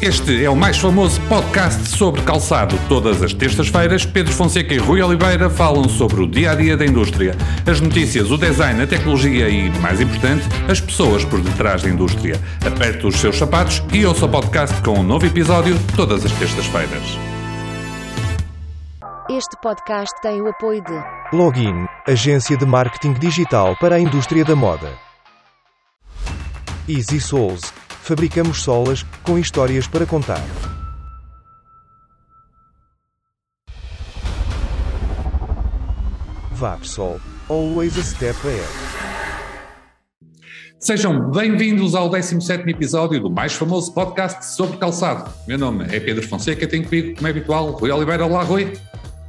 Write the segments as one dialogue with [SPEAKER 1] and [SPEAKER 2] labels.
[SPEAKER 1] Este é o mais famoso podcast sobre calçado. Todas as terças-feiras, Pedro Fonseca e Rui Oliveira falam sobre o dia a dia da indústria, as notícias, o design, a tecnologia e, mais importante, as pessoas por detrás da indústria. Aperte os seus sapatos e ouça o podcast com um novo episódio todas as terças-feiras.
[SPEAKER 2] Este podcast tem o apoio de
[SPEAKER 3] Login, agência de marketing digital para a indústria da moda. Easy Souls, fabricamos solas com histórias para contar. Vapsol, always a step ahead.
[SPEAKER 1] Sejam bem-vindos ao 17 episódio do mais famoso podcast sobre calçado. Meu nome é Pedro Fonseca e tenho comigo, como é habitual, Rui Oliveira. Olá, Rui.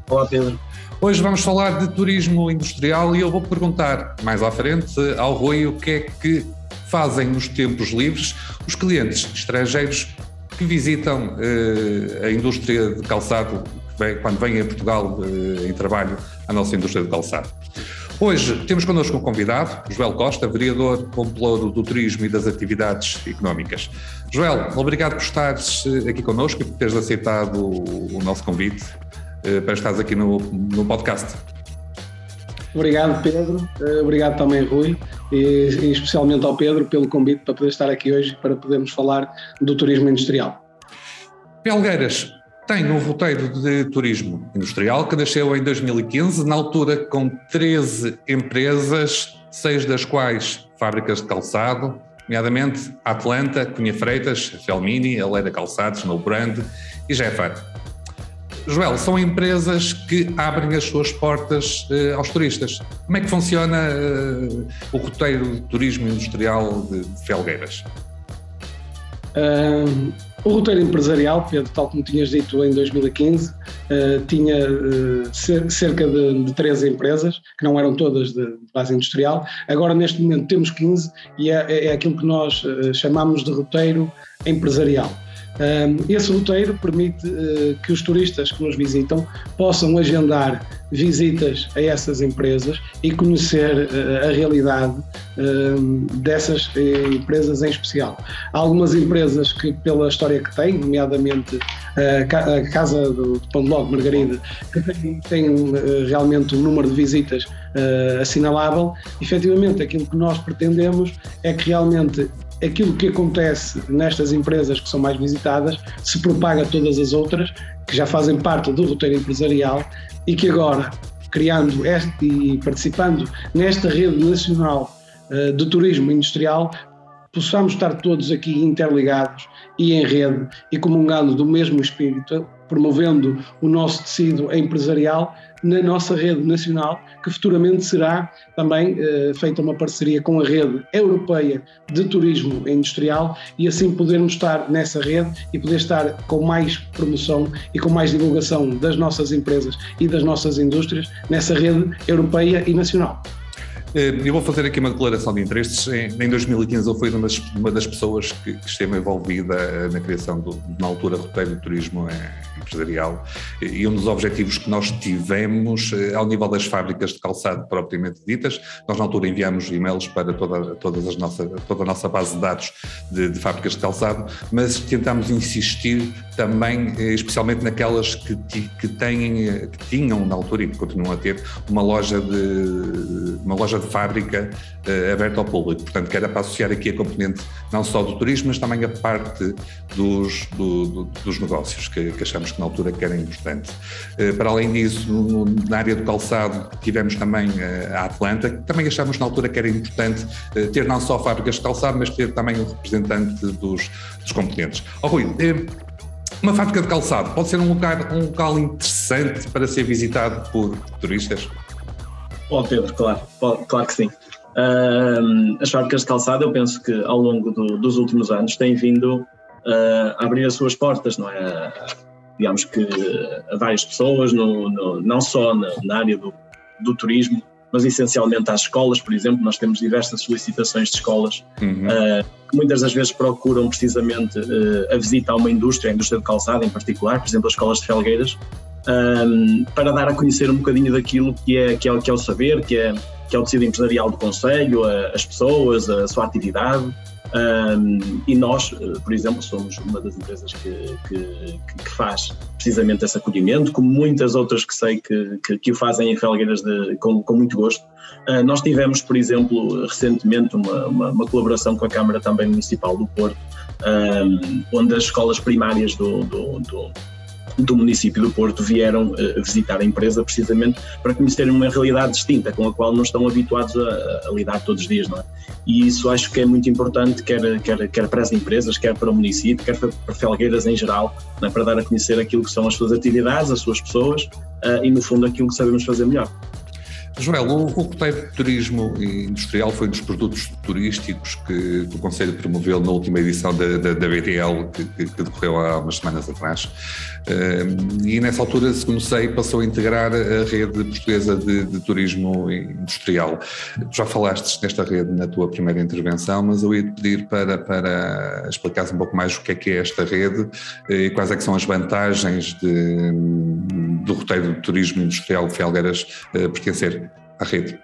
[SPEAKER 4] Olá, Pedro.
[SPEAKER 1] Hoje vamos falar de turismo industrial e eu vou perguntar mais à frente ao Rui o que é que fazem nos tempos livres os clientes estrangeiros que visitam uh, a indústria de calçado quando vêm a Portugal uh, em trabalho a nossa indústria de calçado. Hoje temos connosco um convidado, Joel Costa, vereador complouro do turismo e das atividades económicas. Joel, obrigado por estares eh, aqui connosco e por teres aceitado o, nosso convite para estares aqui no, no podcast.
[SPEAKER 4] Obrigado, Pedro. Obrigado também, Rui, e, especialmente ao Pedro pelo convite para poder estar aqui hoje para podermos falar do turismo industrial.
[SPEAKER 1] Pelgueiras tem um roteiro de turismo industrial que nasceu em 2015, na altura com 13 empresas, seis das quais fábricas de calçado, nomeadamente Atlanta, Cunha Freitas, Felmini, Aleira Calçados, No e Jeffar. Joel, são empresas que abrem as suas portas uh, aos turistas. Como é que funciona uh, o roteiro de turismo industrial de, Felgueiras?
[SPEAKER 4] Uh, o roteiro empresarial, Pedro, tal como tinhas dito em 2015, tinha cerca de, de 13 empresas, que não eram todas de, de, base industrial. Agora, neste momento, temos 15 e é, é aquilo que nós chamamos de roteiro empresarial. Esse roteiro permite eh, que os turistas que nos visitam possam agendar visitas a essas empresas e conhecer eh, a realidade dessas eh, empresas em especial. Há algumas empresas que, pela história que têm, nomeadamente a Casa do Pão de Logo, Margarida, que tem, realmente um número de visitas assinalável, efetivamente aquilo que nós pretendemos é que realmente aquilo que acontece nestas empresas que são mais visitadas se propaga a todas as outras que já fazem parte do roteiro empresarial e que agora, criando este, e participando nesta rede nacional uh, de turismo industrial, possamos estar todos aqui interligados e em rede e comungando do mesmo espírito, promovendo o nosso tecido empresarial na nossa rede nacional, que futuramente será também eh, feita uma parceria com a rede europeia de turismo industrial e assim podermos estar nessa rede e poder estar com mais promoção e com mais divulgação das nossas empresas e das nossas indústrias nessa rede europeia e nacional.
[SPEAKER 1] Eh, eu vou fazer aqui uma declaração de interesses. Em 2015 eu fui uma das, uma das pessoas que, que, esteve envolvida eh, na criação, do, na altura, roteiro de turismo eh, empresarial e um dos objetivos que nós tivemos ao nível das fábricas de calçado propriamente ditas, nós na altura enviamos e-mails para toda, todas as nossa, toda a nossa base de dados de, de fábricas de calçado, mas tentámos insistir também, especialmente naquelas que, que, têm, que tinham na altura e que continuam a ter uma loja de uma loja de fábrica uh, aberta ao público. Portanto, que era para associar aqui a componente não só do turismo, mas também a parte dos, do, do, dos negócios, que, que, achamos que na altura que era importante. Uh, para além disso, no, na área do calçado, tivemos também uh, a Atlanta, que também achamos na altura que era importante ter não só fábricas de calçado, mas ter também um representante dos, dos componentes. Oh, Rui, uma fábrica de calçado pode ser um lugar, um local interessante para ser visitado por turistas?
[SPEAKER 5] Pode, Pedro, claro, pode, claro que sim. Uh, as fábricas de calçado, eu penso que ao longo do, dos últimos anos têm vindo uh, a abrir as suas portas, não é? Digamos que a várias pessoas, no, no, não só na, na área do, do, turismo, mas essencialmente às escolas, por exemplo. Nós temos diversas solicitações de escolas uhum. uh, que muitas das vezes procuram precisamente a visita a uma indústria, a indústria de calçado em particular, por exemplo, as escolas de Felgueiras, um, para dar a conhecer um bocadinho daquilo que é, que é, que é o saber, que é, que é o tecido empresarial do Conselho, a, as pessoas, a sua atividade. Um, e nós, eh, por exemplo, somos uma das empresas que, que, que, faz precisamente esse acolhimento, como muitas outras que sei que, que, que o fazem em Felgueiras de, com, com muito gosto. Uh, nós tivemos, por exemplo, recentemente uma, uma, uma, colaboração com a Câmara também Municipal do Porto, um, onde as escolas primárias do, do, do do município do Porto vieram uh, visitar a empresa precisamente para conhecerem uma realidade distinta com a qual não estão habituados a, a, lidar todos os dias, não é? E isso acho que é muito importante, quer, quer, quer para as empresas, quer para o município, quer para, Felgueiras em geral, é? para dar a conhecer aquilo que são as suas atividades, as suas pessoas uh, e, no fundo, aquilo que sabemos fazer melhor.
[SPEAKER 1] Joel, o, o roteiro de turismo industrial foi um dos produtos turísticos que, que o Conselho promoveu na última edição da, da, da BTL, que, que, decorreu há umas semanas atrás. Uh, e nessa altura, segundo sei, passou a integrar a rede portuguesa de, de turismo industrial. Já falaste nesta rede na tua primeira intervenção, mas eu ia te pedir para, para explicares um pouco mais o que é que é esta rede e quais é que são as vantagens de, do roteiro de turismo industrial Felgueiras uh, pertencer à rede?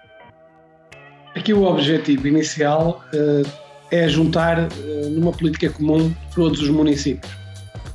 [SPEAKER 4] Aqui o objetivo inicial uh, é juntar uh, numa política comum todos os municípios,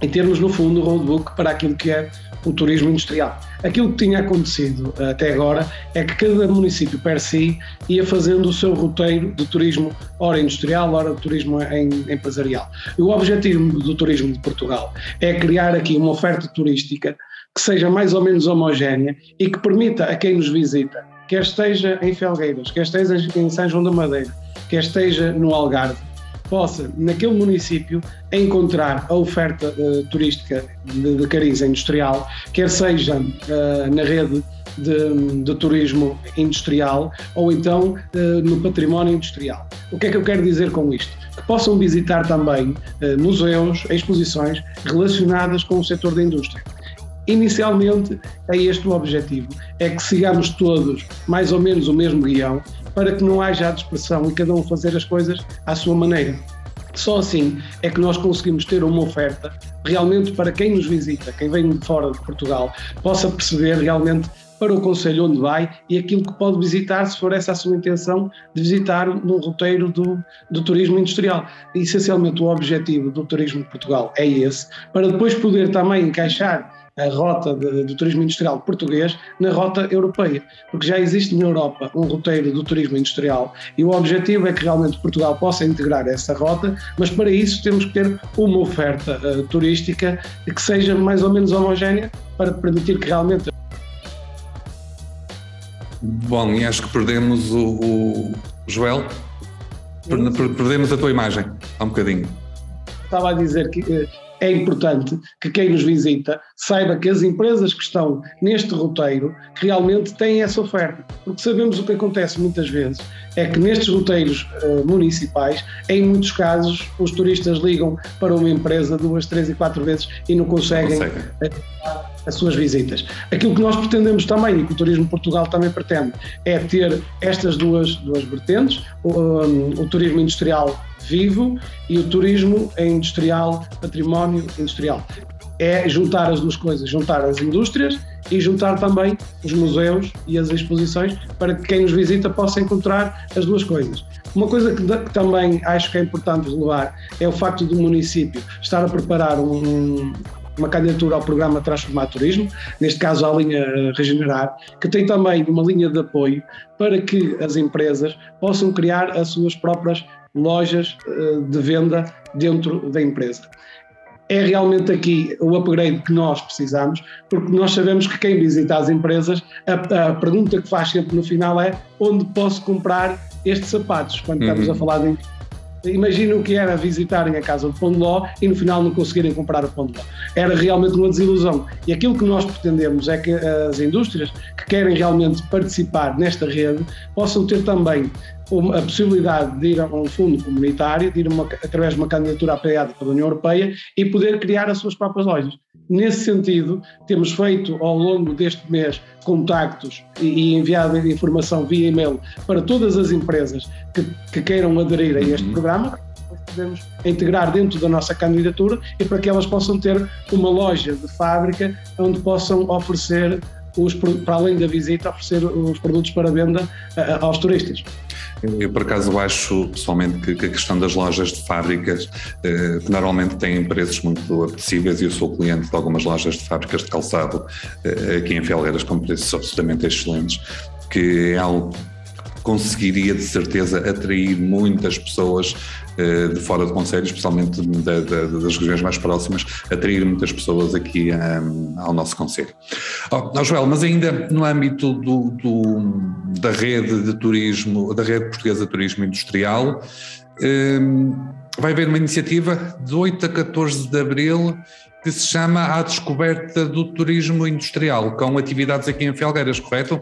[SPEAKER 4] em termos, no fundo, roadbook para aquilo que é o turismo industrial. Aquilo que tinha acontecido até agora é que cada município per si ia fazendo o seu roteiro de turismo, ora industrial, ora de turismo em, empresarial. E o objetivo do turismo de Portugal é criar aqui uma oferta turística que seja mais ou menos homogénea e que permita a quem nos visita quer esteja em Felgueiras, quer esteja em São João da Madeira, quer esteja no Algarve, possa, naquele município, encontrar a oferta uh, turística de, de cariz industrial, quer seja uh, na rede de, de, turismo industrial ou então uh, no património industrial. O que é que eu quero dizer com isto? Que possam visitar também museus, exposições relacionadas com o setor da indústria. Inicialmente é este o objetivo, é que sigamos todos mais ou menos o mesmo guião para que não haja a dispersão e cada um fazer as coisas à sua maneira. Só assim é que nós conseguimos ter uma oferta realmente para quem nos visita, quem vem de fora de Portugal, possa perceber realmente para o Conselho onde vai e aquilo que pode visitar, se for essa a sua intenção, de visitar no roteiro do, do turismo industrial. E, essencialmente, o objetivo do turismo de Portugal é esse, para depois poder também encaixar a rota de, do turismo industrial português na rota europeia, porque já existe na Europa um roteiro do turismo industrial e o objetivo é que realmente Portugal possa integrar essa rota, mas para isso temos que ter uma oferta uh, turística que seja mais ou menos homogénea para permitir que realmente.
[SPEAKER 1] Bom, e acho que perdemos o, o Joel, perdemos a tua imagem há um bocadinho.
[SPEAKER 4] Estava a dizer que uh, é importante que quem nos visita saiba que as empresas que estão neste roteiro realmente têm essa oferta. Porque sabemos o que acontece muitas vezes é que nestes roteiros uh, municipais, em muitos casos, os turistas ligam para uma empresa duas, três e quatro vezes e não conseguem. Não as suas visitas. Aquilo que nós pretendemos também, e que o Turismo Portugal também pretende, é ter estas duas, duas vertentes, o, um, o turismo industrial vivo e o turismo industrial, património industrial. É juntar as duas coisas, juntar as indústrias e juntar também os museus e as exposições para que quem nos visita possa encontrar as duas coisas. Uma coisa que, que também acho que é importante relevar é o facto do município estar a preparar um, uma candidatura ao programa Transformar Turismo, neste caso à linha Regenerar, que tem também uma linha de apoio para que as empresas possam criar as suas próprias lojas eh, de venda dentro da empresa. É realmente aqui o upgrade que nós precisamos, porque nós sabemos que quem visita as empresas, a, a pergunta que faz sempre no final é onde posso comprar estes sapatos, quando uhum. estamos a falar de Imagina o que era visitarem a casa do Pão de Ló e no final não conseguirem comprar o Pão de Ló. Era realmente uma desilusão. E aquilo que nós pretendemos é que as indústrias que querem realmente participar nesta rede possam ter também a possibilidade de ir a um fundo comunitário, de ir uma, através de uma candidatura apoiada pela União Europeia e poder criar as suas próprias lojas. Nesse sentido, temos feito ao longo deste mês contactos e, enviado informação via e-mail para todas as empresas que, que queiram aderir a este uhum. programa, podemos integrar dentro da nossa candidatura e para que elas possam ter uma loja de fábrica onde possam oferecer os, para além da visita, oferecer os produtos para venda aos turistas.
[SPEAKER 1] Eu, por acaso, acho pessoalmente que, que a questão das lojas de fábricas, eh, que normalmente têm preços muito apetecíveis, e eu sou cliente de algumas lojas de fábricas de calçado eh, aqui em Felgueiras com preços absolutamente excelentes, que é algo conseguiria de certeza atrair muitas pessoas de fora do Conselho, especialmente da, da, das regiões mais próximas, atrair muitas pessoas aqui um, ao nosso Conselho. Oh, oh, Joel, mas ainda no âmbito do, do, da rede de turismo, da rede portuguesa de turismo industrial, um, vai haver uma iniciativa de 8 a 14 de abril que se chama A Descoberta do Turismo Industrial, com atividades aqui em Felgueiras, correto?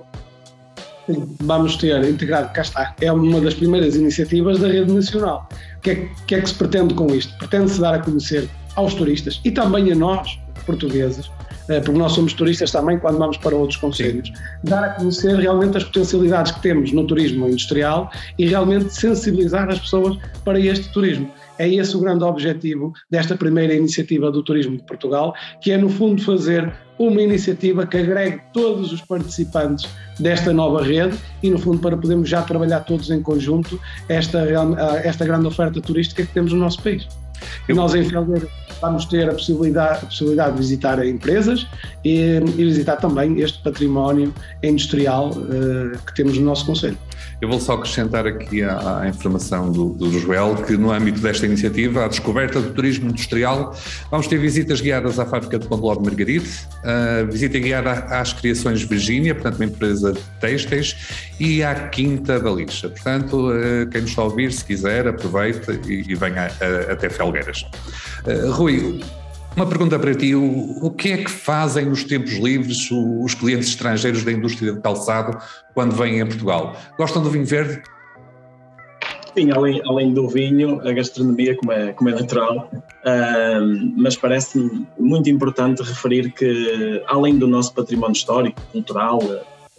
[SPEAKER 4] Vamos ter integrado, cá está, é uma das primeiras iniciativas da rede nacional. O que é, que, é que se pretende com isto? Pretende-se dar a conhecer aos turistas e também a nós, portugueses, eh, porque nós somos turistas também quando vamos para outros conselhos, dar a conhecer realmente as potencialidades que temos no turismo industrial e realmente sensibilizar as pessoas para este turismo. É esse o grande objetivo desta primeira iniciativa do Turismo de Portugal, que é no fundo fazer uma iniciativa que agregue todos os participantes desta nova rede e, no fundo, para podermos já trabalhar todos em conjunto esta, esta grande oferta turística que temos no nosso país. E nós, em Felgueira, vamos ter a possibilidade, a possibilidade de visitar empresas e, e visitar também este património industrial uh, que temos no nosso Conselho.
[SPEAKER 1] Eu vou só acrescentar aqui à, informação do, do, Joel que no âmbito desta iniciativa, a descoberta do turismo industrial, vamos ter visitas guiadas à fábrica de Pandeló de Margaride, uh, visita guiada às criações Virgínia, portanto uma empresa de têxteis, e à Quinta da Lixa. Portanto, uh, quem nos está a ouvir, se quiser, aproveite e, e venha a, até Felgueiras. Uh, Rui, uma pergunta para ti: o, o que é que fazem nos tempos livres os clientes estrangeiros da indústria de calçado quando vêm a Portugal? Gostam do vinho verde?
[SPEAKER 5] Sim, além, além do vinho, a gastronomia, como é, como é natural, mas parece-me muito importante referir que, além do nosso património histórico, cultural,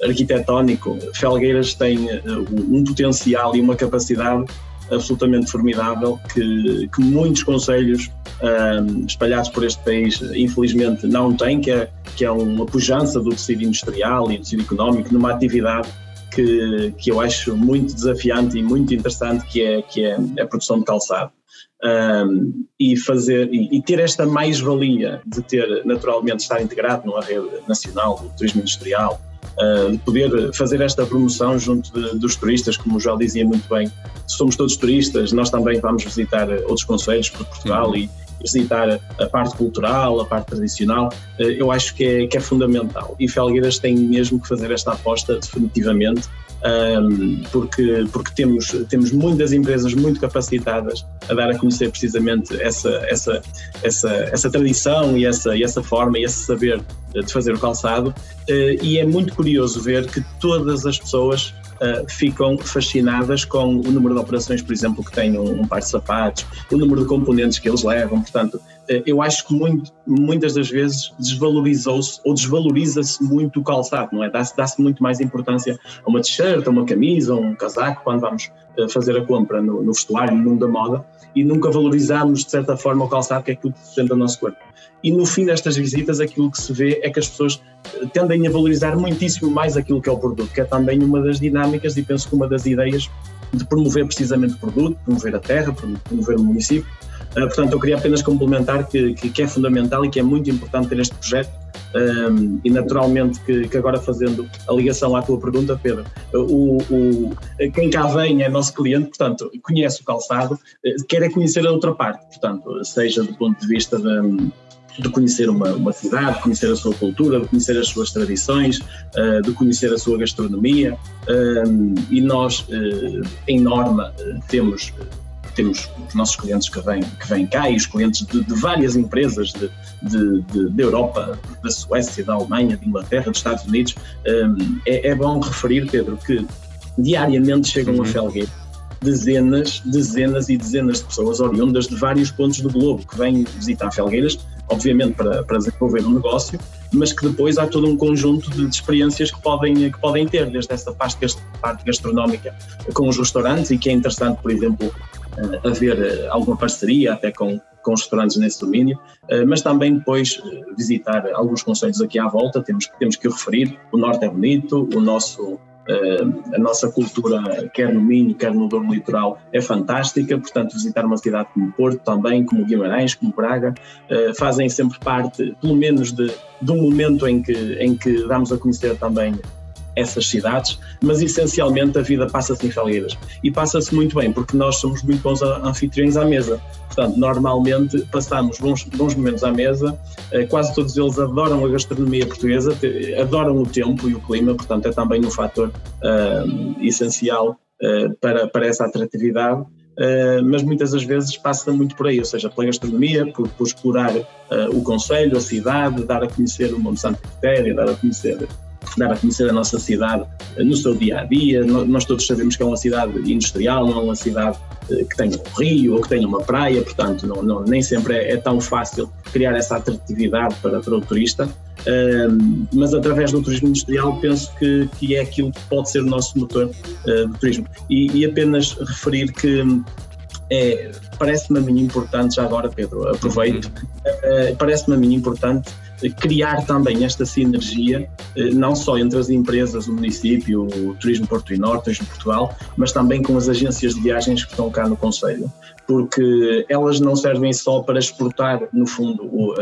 [SPEAKER 5] arquitetónico, Felgueiras tem uh, um potencial e uma capacidade absolutamente formidável que, que muitos conselhos um, espalhados por este país infelizmente não têm, que é, que é uma pujança do tecido industrial e do tecido económico numa atividade que, que eu acho muito desafiante e muito interessante, que é, que é a produção de calçado. Um, e fazer e, e ter esta mais-valia de ter naturalmente estar integrado numa rede nacional do turismo industrial, uh, de poder fazer esta promoção junto de, dos turistas, como o João dizia muito bem, somos todos turistas, nós também vamos visitar outros conselhos por Portugal e, visitar a parte cultural, a parte tradicional, eh, eu acho que é, que é fundamental. E Felgueiras tem mesmo que fazer esta aposta definitivamente, um, porque, porque temos, temos muitas empresas muito capacitadas a dar a conhecer precisamente essa, essa, essa, essa tradição e essa, e essa forma e esse saber de fazer o calçado. Uh, e é muito curioso ver que todas as pessoas uh, ficam fascinadas com o número de operações, por exemplo, que têm um, um par de sapatos, o número de componentes que eles levam. Portanto, eu acho que muito, muitas das vezes desvalorizou-se ou desvaloriza-se muito o calçado, não é? Dá-se dá muito mais importância a uma t-shirt, a uma camisa, a um casaco, quando vamos uh, fazer a compra no, no vestuário, no mundo da moda, e nunca valorizamos, de certa forma, o calçado, que é aquilo que sustenta o nosso corpo. E no fim destas visitas, aquilo que se vê é que as pessoas eh, tendem a valorizar muitíssimo mais aquilo que é o produto, que é também uma das dinâmicas e penso que uma das ideias de promover precisamente o produto, promover a terra, promover o município. Uh, portanto, eu queria apenas complementar que, que, que, é fundamental e que é muito importante ter este projeto um, e naturalmente que, que, agora fazendo a ligação à tua pergunta, Pedro, o, o, quem cá vem é nosso cliente, portanto, conhece o calçado, eh, quer é conhecer a outra parte, portanto, seja do ponto de vista da de conhecer uma, uma cidade, de conhecer a sua cultura, de conhecer as suas tradições, uh, de conhecer a sua gastronomia. E nós, uh, em norma, temos, temos os nossos clientes que vêm, que vêm cá e os clientes de, de várias empresas de, de, de, da Europa, da Suécia, da Alemanha, de Inglaterra, dos Estados Unidos. É, é, bom referir, Pedro, que diariamente chegam uhum. a Felgueira dezenas, dezenas e dezenas de pessoas oriundas de vários pontos do globo que vêm visitar Felgueiras, obviamente para, para desenvolver um negócio, mas que depois há todo um conjunto de, de experiências que podem, que podem ter, desde essa parte, parte gastronómica com os restaurantes, e que é interessante, por exemplo, eh, haver eh, alguma parceria até com, com os restaurantes nesse domínio, eh, mas também depois visitar alguns conselhos aqui à volta, temos, temos que o referir, o Norte é bonito, o nosso Uh, a nossa cultura, quer no Minho, quer no Douro Litoral, é fantástica, portanto, visitar uma cidade como Porto também, como Guimarães, como Braga, uh, fazem sempre parte, pelo menos, de, de um momento em que, em que damos a conhecer também essas cidades, mas essencialmente a vida passa-se em Felgueiras. E passa-se muito bem, porque nós somos muito bons anfitriões à mesa. Portanto, normalmente passamos bons, bons momentos à mesa, eh, quase todos eles adoram a gastronomia portuguesa, adoram o tempo e o clima, portanto, é também um fator uh, essencial uh, para, para essa atratividade. Uh, mas muitas das vezes passa muito por aí, ou seja, pela gastronomia, por, por explorar uh, o Conselho, a cidade, dar a conhecer o Monte Santo Quitéria, dar a conhecer dar a conhecer a nossa cidade eh, no seu dia a dia. Nós todos sabemos que é uma cidade industrial, não é uma cidade eh, que tenha um rio ou que tenha uma praia, portanto, não, não, nem sempre é, é, tão fácil criar essa atratividade para, para o turista. mas através do turismo industrial penso que, que é aquilo que pode ser o nosso motor uh, do turismo. E, e apenas referir que é, parece-me a mim importante, já agora Pedro, aproveito, uh, parece-me a mim importante criar também esta sinergia, eh, não só entre as empresas, o município, o Turismo Porto e Norte, o Turismo Portugal, mas também com as agências de viagens que estão cá no Conselho, porque elas não servem só para exportar, no fundo, o,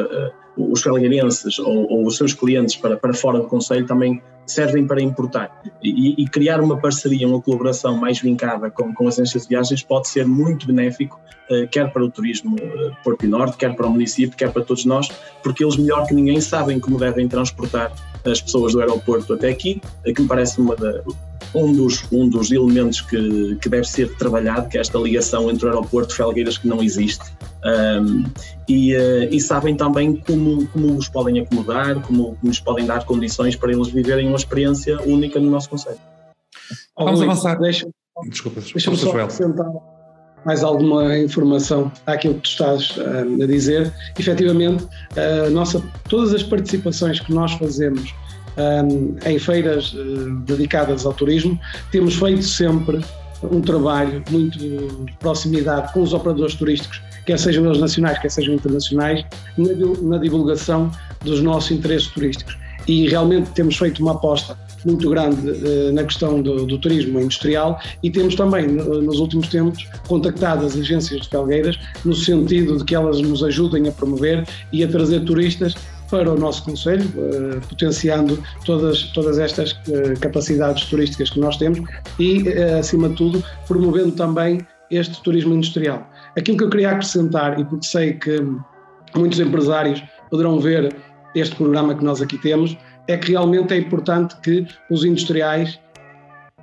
[SPEAKER 5] os felgueirenses ou, ou, os seus clientes para, para fora do Conselho, também servem para importar. E, e, criar uma parceria, uma colaboração mais vincada com, com as agências de viagens pode ser muito benéfico, uh, quer para o turismo uh, Porto Norte, quer para o município, quer para todos nós, porque eles melhor que ninguém sabem como devem transportar as pessoas do aeroporto até aqui, que me parece uma da, um dos, um dos elementos que, que deve ser trabalhado, que é esta ligação entre o aeroporto e Felgueiras que não existe. Um, e, uh, e, sabem também como, como os podem acomodar, como, como nos podem dar condições para eles viverem uma experiência única no nosso Conselho.
[SPEAKER 1] Vamos avançar.
[SPEAKER 4] Deixa, Desculpa, deixa-me só acrescentar mais alguma informação àquilo que tu estás uh, a dizer. Efetivamente, uh, nossa, todas as participações que nós fazemos em feiras uh, dedicadas ao turismo, temos feito sempre um trabalho muito de proximidade com os operadores turísticos, quer sejam eles nacionais, quer sejam internacionais, na, divulgação dos nossos interesses turísticos. E realmente temos feito uma aposta muito grande uh, na questão do, do, turismo industrial e temos também, nos últimos tempos, contactado as agências de Felgueiras no sentido de que elas nos ajudem a promover e a trazer turistas para o nosso Conselho, uh, potenciando todas, todas estas uh, capacidades turísticas que nós temos e, uh, acima de tudo, promovendo também este turismo industrial. Aquilo que eu queria acrescentar, e porque sei que muitos empresários poderão ver este programa que nós aqui temos, é que realmente é importante que os industriais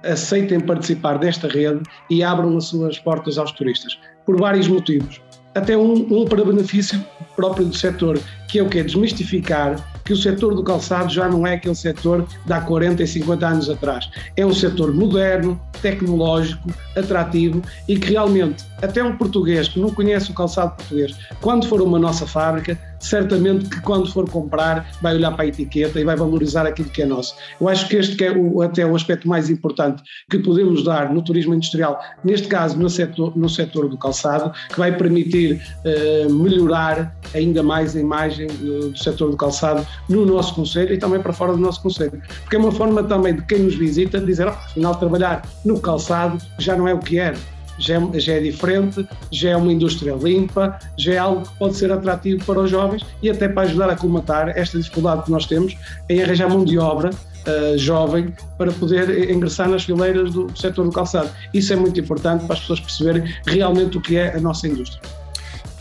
[SPEAKER 4] aceitem participar desta rede e abram as suas portas aos turistas, por vários motivos até um, um, para benefício próprio do setor, que é o que é desmistificar que o setor do calçado já não é aquele setor de há 40 e 50 anos atrás. É um setor moderno, tecnológico, atrativo e que realmente, até um português que não conhece o calçado português, quando for uma nossa fábrica, certamente que quando for comprar vai olhar para a etiqueta e vai valorizar aquilo que é nosso. Eu acho que este que é o, até o aspecto mais importante que podemos dar no turismo industrial, neste caso no setor, no setor do calçado, que vai permitir uh, melhorar ainda mais a imagem do, do setor do calçado no nosso Conselho e também para fora do nosso Conselho. Porque é uma forma também de quem nos visita dizer, oh, afinal, trabalhar no calçado já não é o que era já é, já é diferente, já é uma indústria limpa, já é algo que pode ser atrativo para os jovens e até para ajudar a colmatar esta dificuldade que nós temos em arranjar mão de obra uh, jovem para poder ingressar nas fileiras do, do setor do calçado. Isso é muito importante para as pessoas perceberem realmente o que é a nossa indústria.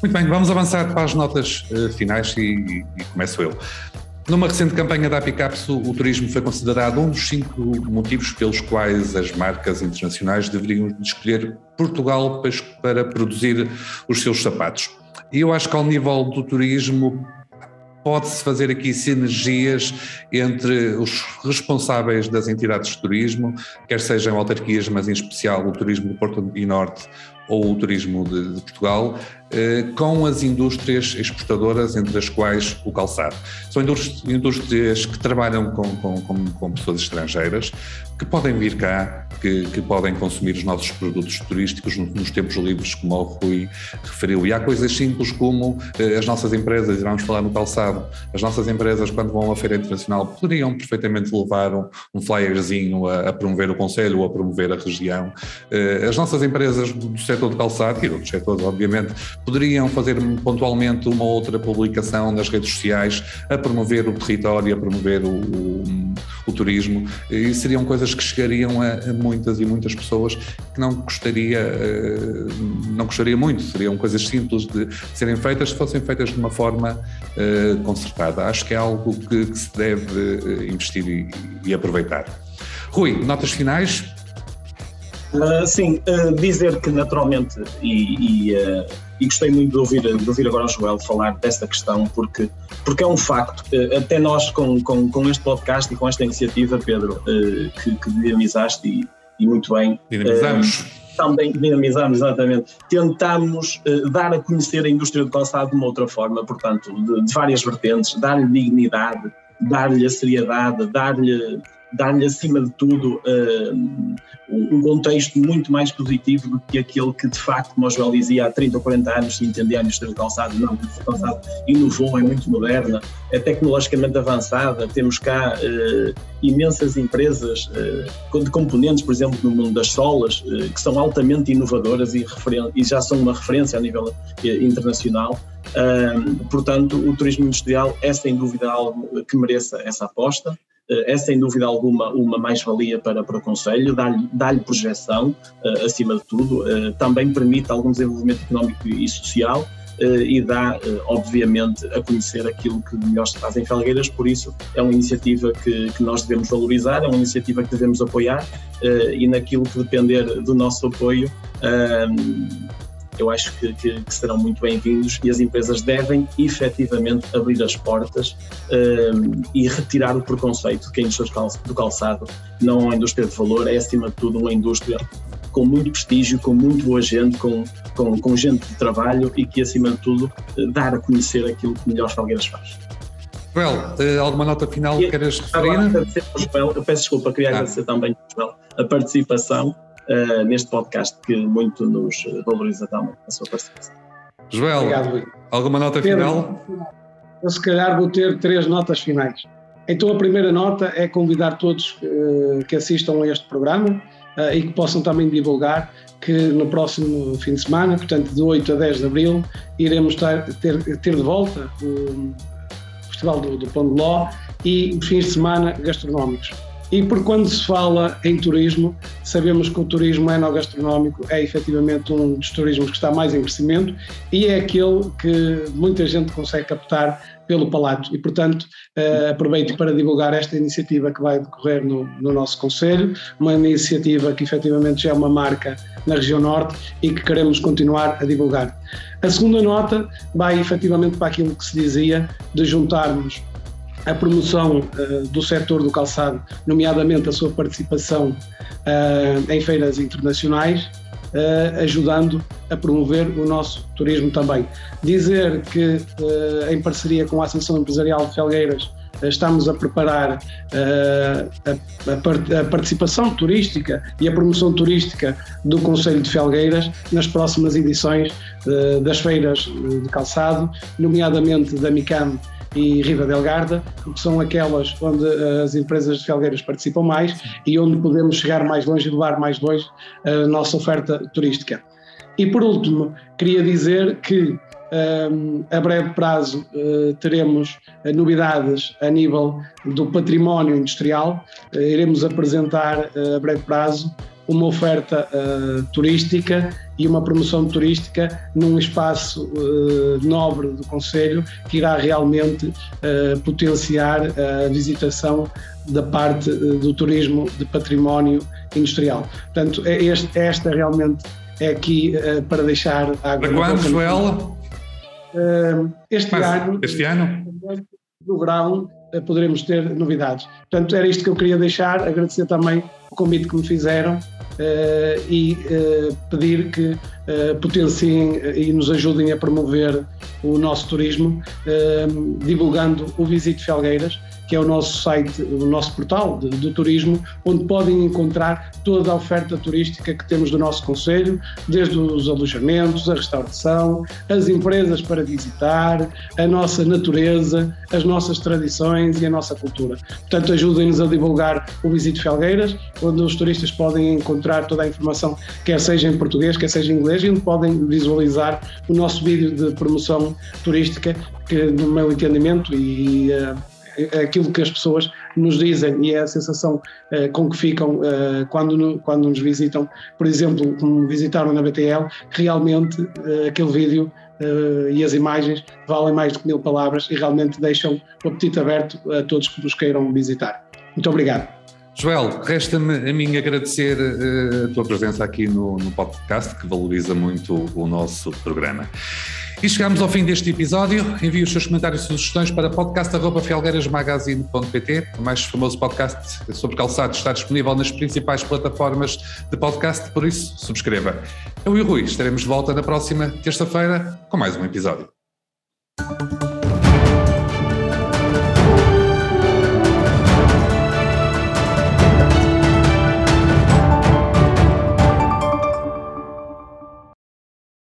[SPEAKER 1] Muito bem, vamos avançar para as notas uh, finais e, e, e começo eu. Numa recente campanha da Apicaps, o turismo foi considerado um dos cinco motivos pelos quais as marcas internacionais deveriam escolher Portugal para produzir os seus sapatos. E eu acho que ao nível do turismo pode-se fazer aqui sinergias entre os responsáveis das entidades de turismo, quer sejam autarquias, mas em especial o turismo do Porto e Norte ou o turismo de, de Portugal, com as indústrias exportadoras, entre as quais o calçado. São indústrias que trabalham com, com, com, pessoas estrangeiras, que podem vir cá, que, que, podem consumir os nossos produtos turísticos nos tempos livres, como o Rui referiu. E há coisas simples como eh, as nossas empresas, vamos falar no calçado, as nossas empresas, quando vão à Feira Internacional, poderiam perfeitamente levar um, um flyerzinho a, a, promover o Conselho ou a promover a região. Eh, as nossas empresas do setor do calçado, e outros setores, obviamente, poderiam fazer pontualmente uma outra publicação nas redes sociais a promover o território, a promover o, o, o turismo, e seriam coisas que chegariam a, a, muitas e muitas pessoas que não gostaria, uh, não gostaria muito, seriam coisas simples de, serem feitas se fossem feitas de uma forma uh, concertada. Acho que é algo que, que se deve uh, investir e, e, aproveitar. Rui, notas finais?
[SPEAKER 5] Uh, sim, uh, dizer que naturalmente, e, e, uh, e, gostei muito de ouvir, de ouvir agora o Joel falar desta questão, porque, porque é um facto, até nós com, com, com este podcast e com esta iniciativa, Pedro, que, que dinamizaste e, e muito bem.
[SPEAKER 1] Dinamizamos.
[SPEAKER 5] também dinamizamos, exatamente. Tentamos dar a conhecer a indústria do calçado de uma outra forma, portanto, de, de várias vertentes, dar-lhe dignidade, dar-lhe a seriedade, dar-lhe dar-lhe acima de tudo uh, um contexto muito mais positivo do que aquele que de facto, como dizia, há 30 ou 40 anos se entendia a indústria do calçado, não, a indústria do calçado inovou, é muito moderna, é tecnologicamente avançada, temos cá uh, imensas empresas uh, de componentes, por exemplo, no mundo das solas, que são altamente inovadoras e, e, já são uma referência a nível internacional. portanto, o turismo industrial é sem dúvida algo que mereça essa aposta é sem dúvida alguma uma mais-valia para, para o Conselho, dá-lhe dá projeção, uh, acima de tudo, uh, também permite algum desenvolvimento económico e social e dá, obviamente, a conhecer aquilo que melhor se faz em Felgueiras, por isso é uma iniciativa que, que nós devemos valorizar, é uma iniciativa que devemos apoiar e naquilo que depender do nosso apoio eu acho que, que, que serão muito bem-vindos e as empresas devem efetivamente abrir as portas um, e retirar o preconceito de que a indústria do calçado não é uma indústria de valor, é acima de tudo uma indústria com muito prestígio, com muito boa gente, com, com, com gente de trabalho e que, acima de tudo, dar a conhecer aquilo que melhor Falgueiras faz.
[SPEAKER 1] Joel, eh, alguma nota final que queres referir?
[SPEAKER 5] eu peço desculpa, queria ah. agradecer também, Joel, a participação uh, neste podcast que muito nos valoriza também a sua participação.
[SPEAKER 1] Joel, Obrigado, alguma nota Pedro, final?
[SPEAKER 4] Eu se calhar vou ter três notas finais. Então a primeira nota é convidar todos uh, que assistam a este programa uh, e que possam também divulgar que no próximo fim de semana, portanto de 8 a 10 de Abril, iremos ter, ter, ter de volta o Festival do, do Pão de Ló e fins de semana gastronómicos. E por quando se fala em turismo, sabemos que o turismo enogastronómico é efetivamente um dos turismos que está mais em crescimento e é aquele que muita gente consegue captar pelo palato. E, portanto, uh, aproveito para divulgar esta iniciativa que vai decorrer no, no nosso Conselho, uma iniciativa que efetivamente já é uma marca na região norte e que queremos continuar a divulgar. A segunda nota vai efetivamente para aquilo que se dizia de juntarmos a promoção uh, do setor do calçado, nomeadamente a sua participação uh, em feiras internacionais, uh, ajudando a promover o nosso turismo também. Dizer que, em parceria com a Associação Empresarial de Felgueiras, estamos a preparar a, a, a, participação turística e a promoção turística do Conselho de Felgueiras nas próximas edições das feiras de calçado, nomeadamente da MICAM e Riva del Garda, que são aquelas onde as empresas de Felgueiras participam mais e onde podemos chegar mais longe e levar mais longe a nossa oferta turística. E por último, queria dizer que um, a breve prazo uh, teremos uh, novidades a nível do património industrial. Uh, iremos apresentar a breve prazo uma oferta turística e uma promoção turística num espaço nobre do Conselho que irá realmente potenciar a visitação da parte do turismo de património industrial. Portanto, é este, esta realmente é aqui para deixar
[SPEAKER 1] a água. Para quando, Joel?
[SPEAKER 4] Este Mas, ano.
[SPEAKER 1] Este ano?
[SPEAKER 4] No verão poderemos ter novidades. Portanto, era isto que eu queria deixar, agradecer também o convite que me fizeram e pedir que potenciem e nos ajudem a promover o nosso turismo, divulgando o Visite Felgueiras que é o nosso site, o nosso portal de, de, turismo, onde podem encontrar toda a oferta turística que temos do nosso Conselho, desde os alojamentos, a restauração, as empresas para visitar, a nossa natureza, as nossas tradições e a nossa cultura. Portanto, ajudem-nos a divulgar o Visite Felgueiras, onde os turistas podem encontrar toda a informação, quer seja em português, quer seja em inglês, e onde podem visualizar o nosso vídeo de promoção turística, que, no meu entendimento, e uh, aquilo que as pessoas nos dizem e é a sensação uh, com que ficam uh, quando, quando nos visitam, por exemplo, como visitaram na BTL, realmente uh, aquele vídeo e as imagens valem mais do que mil palavras e realmente deixam o apetite aberto a todos que nos queiram visitar. Muito obrigado.
[SPEAKER 1] Joel, resta-me a mim agradecer a tua presença aqui no, no podcast, que valoriza muito o nosso programa. E chegamos ao fim deste episódio. Envie os seus comentários e sugestões para podcast.felgueirasmagazine.pt. O mais famoso podcast sobre calçados está disponível nas principais plataformas de podcast, por isso subscreva. Eu e o Rui estaremos de volta na próxima terça-feira com mais um episódio.